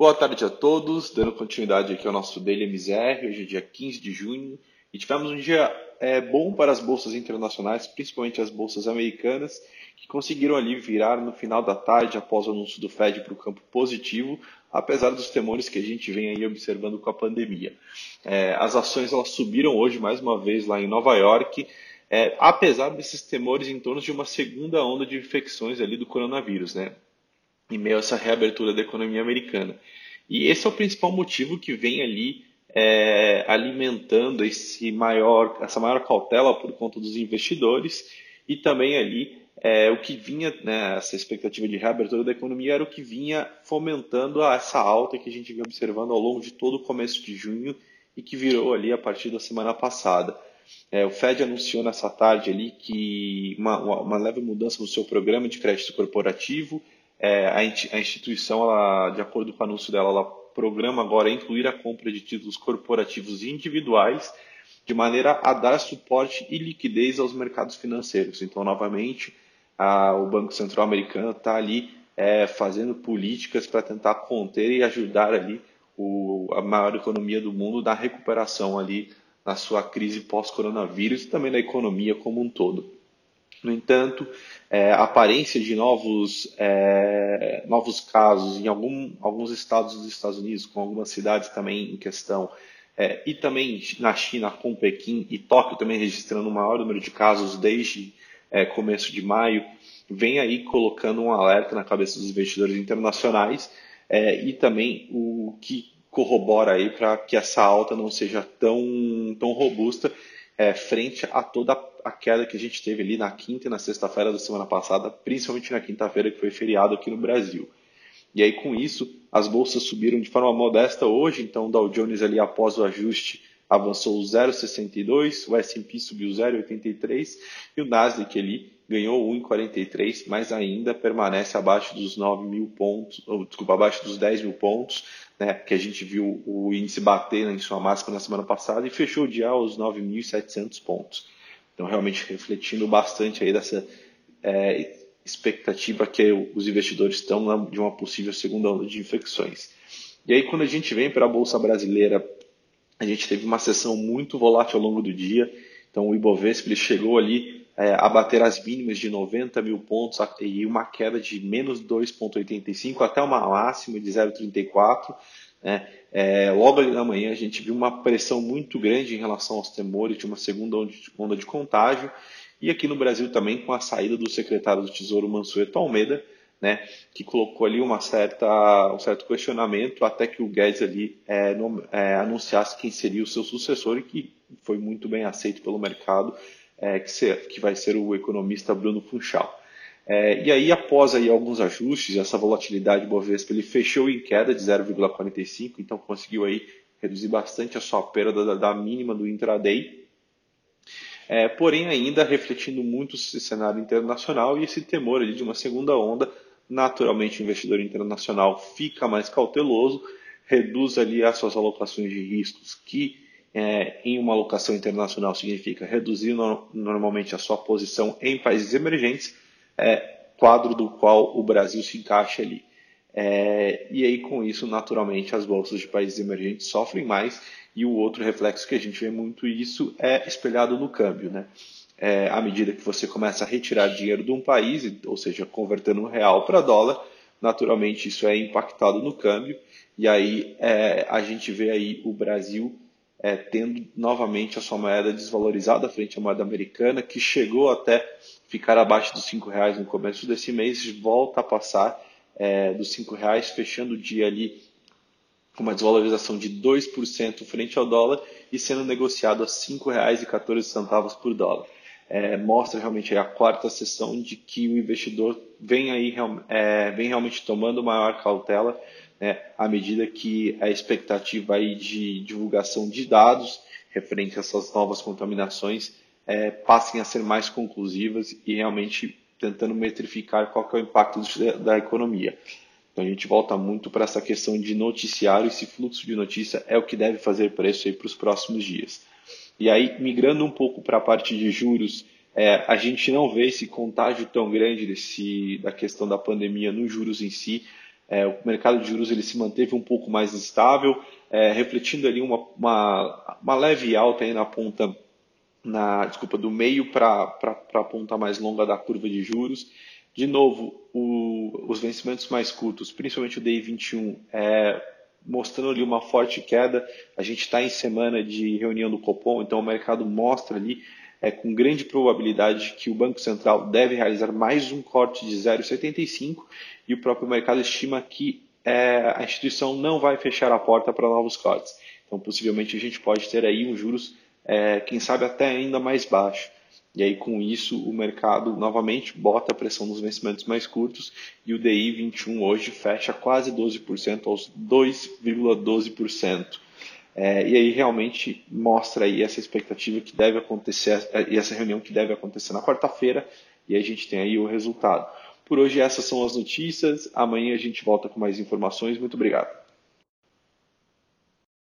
Boa tarde a todos, dando continuidade aqui ao nosso Daily MZR, hoje é dia 15 de junho, e tivemos um dia é, bom para as bolsas internacionais, principalmente as bolsas americanas, que conseguiram ali virar no final da tarde, após o anúncio do Fed para o campo positivo, apesar dos temores que a gente vem aí observando com a pandemia. É, as ações elas subiram hoje mais uma vez lá em Nova York, é, apesar desses temores em torno de uma segunda onda de infecções ali do coronavírus, né? Em meio a essa reabertura da economia americana. E esse é o principal motivo que vem ali é, alimentando esse maior, essa maior cautela por conta dos investidores e também ali é, o que vinha, né, essa expectativa de reabertura da economia era o que vinha fomentando essa alta que a gente vinha observando ao longo de todo o começo de junho e que virou ali a partir da semana passada. É, o Fed anunciou nessa tarde ali que uma, uma leve mudança no seu programa de crédito corporativo, é, a, instituição, ela, de acordo com o anúncio dela, ela programa agora incluir a compra de títulos corporativos individuais de maneira a dar suporte e liquidez aos mercados financeiros. Então, novamente, a, o Banco Central Americano está ali é, fazendo políticas para tentar conter e ajudar ali o, a maior economia do mundo na recuperação ali na sua crise pós-coronavírus e também na economia como um todo. No entanto, é, a aparência de novos, é, novos casos em algum, alguns estados dos Estados Unidos, com algumas cidades também em questão, é, e também na China, com Pequim e Tóquio também registrando o maior número de casos desde é, começo de maio, vem aí colocando um alerta na cabeça dos investidores internacionais é, e também o que corrobora aí para que essa alta não seja tão, tão robusta é, frente a toda a queda que a gente teve ali na quinta e na sexta-feira da semana passada, principalmente na quinta-feira, que foi feriado aqui no Brasil. E aí, com isso, as bolsas subiram de forma modesta hoje, então o Dow Jones ali após o ajuste avançou 0,62, o S&P subiu 0,83 e o Nasdaq ali ganhou 1,43, mas ainda permanece abaixo dos 9 mil pontos, ou, desculpa, abaixo dos 10 mil pontos, né, que a gente viu o índice bater em sua máxima na semana passada e fechou o dia aos 9.700 pontos. Então, realmente refletindo bastante aí dessa é, expectativa que os investidores estão de uma possível segunda onda de infecções. E aí, quando a gente vem para a Bolsa Brasileira, a gente teve uma sessão muito volátil ao longo do dia. Então, o Ibovespa ele chegou ali é, a bater as mínimas de 90 mil pontos e uma queda de menos 2,85 até uma máxima de 0,34. Né? É, logo ali na manhã a gente viu uma pressão muito grande em relação aos temores de uma segunda onda de contágio e aqui no Brasil também com a saída do secretário do Tesouro Mansueto Almeida, né, que colocou ali uma certa, um certo questionamento até que o Guedes ali é, no, é, anunciasse quem seria o seu sucessor e que foi muito bem aceito pelo mercado, é, que, ser, que vai ser o economista Bruno Funchal. É, e aí, após aí alguns ajustes, essa volatilidade Bovespa ele fechou em queda de 0,45, então conseguiu aí reduzir bastante a sua perda da, da mínima do intraday. É, porém, ainda refletindo muito esse cenário internacional e esse temor ali de uma segunda onda, naturalmente o investidor internacional fica mais cauteloso, reduz ali as suas alocações de riscos, que é, em uma alocação internacional significa reduzir no, normalmente a sua posição em países emergentes, é, quadro do qual o Brasil se encaixa ali. É, e aí, com isso, naturalmente, as bolsas de países emergentes sofrem mais, e o outro reflexo que a gente vê muito isso é espelhado no câmbio. Né? É, à medida que você começa a retirar dinheiro de um país, ou seja, convertendo um real para dólar, naturalmente isso é impactado no câmbio, e aí é, a gente vê aí o Brasil é, tendo novamente a sua moeda desvalorizada frente à moeda americana, que chegou até ficar abaixo dos cinco reais no começo desse mês, volta a passar é, dos cinco reais, fechando o dia ali com uma desvalorização de 2% frente ao dólar e sendo negociado a R$ 5,14 por dólar. É, mostra realmente a quarta sessão de que o investidor vem, aí, é, vem realmente tomando maior cautela né, à medida que a expectativa aí de divulgação de dados referente a essas novas contaminações é, passem a ser mais conclusivas e realmente tentando metrificar qual é o impacto da economia. Então a gente volta muito para essa questão de noticiário, esse fluxo de notícia é o que deve fazer preço aí para os próximos dias. E aí, migrando um pouco para a parte de juros, é, a gente não vê esse contágio tão grande desse, da questão da pandemia nos juros em si, É, o mercado de juros ele se manteve um pouco mais estável, é, refletindo ali uma, uma, uma, leve alta aí na ponta, na, desculpa, do meio para a ponta mais longa da curva de juros. De novo, o, os vencimentos mais curtos, principalmente o DI 21, é, mostrando ali uma forte queda. A gente está em semana de reunião do Copom, então o mercado mostra ali é, com grande probabilidade que o Banco Central deve realizar mais um corte de 0,75 e o próprio mercado estima que é, a instituição não vai fechar a porta para novos cortes. Então, possivelmente, a gente pode ter aí um juros, é, quem sabe, até ainda mais baixo. E aí, com isso, o mercado novamente bota a pressão nos vencimentos mais curtos e o DI 21 hoje fecha quase 12% aos 2,12%. É, e aí realmente mostra aí essa expectativa que deve acontecer, e essa reunião que deve acontecer na quarta-feira, e a gente tem aí o resultado. Por hoje essas são as notícias, amanhã a gente volta com mais informações. Muito obrigado.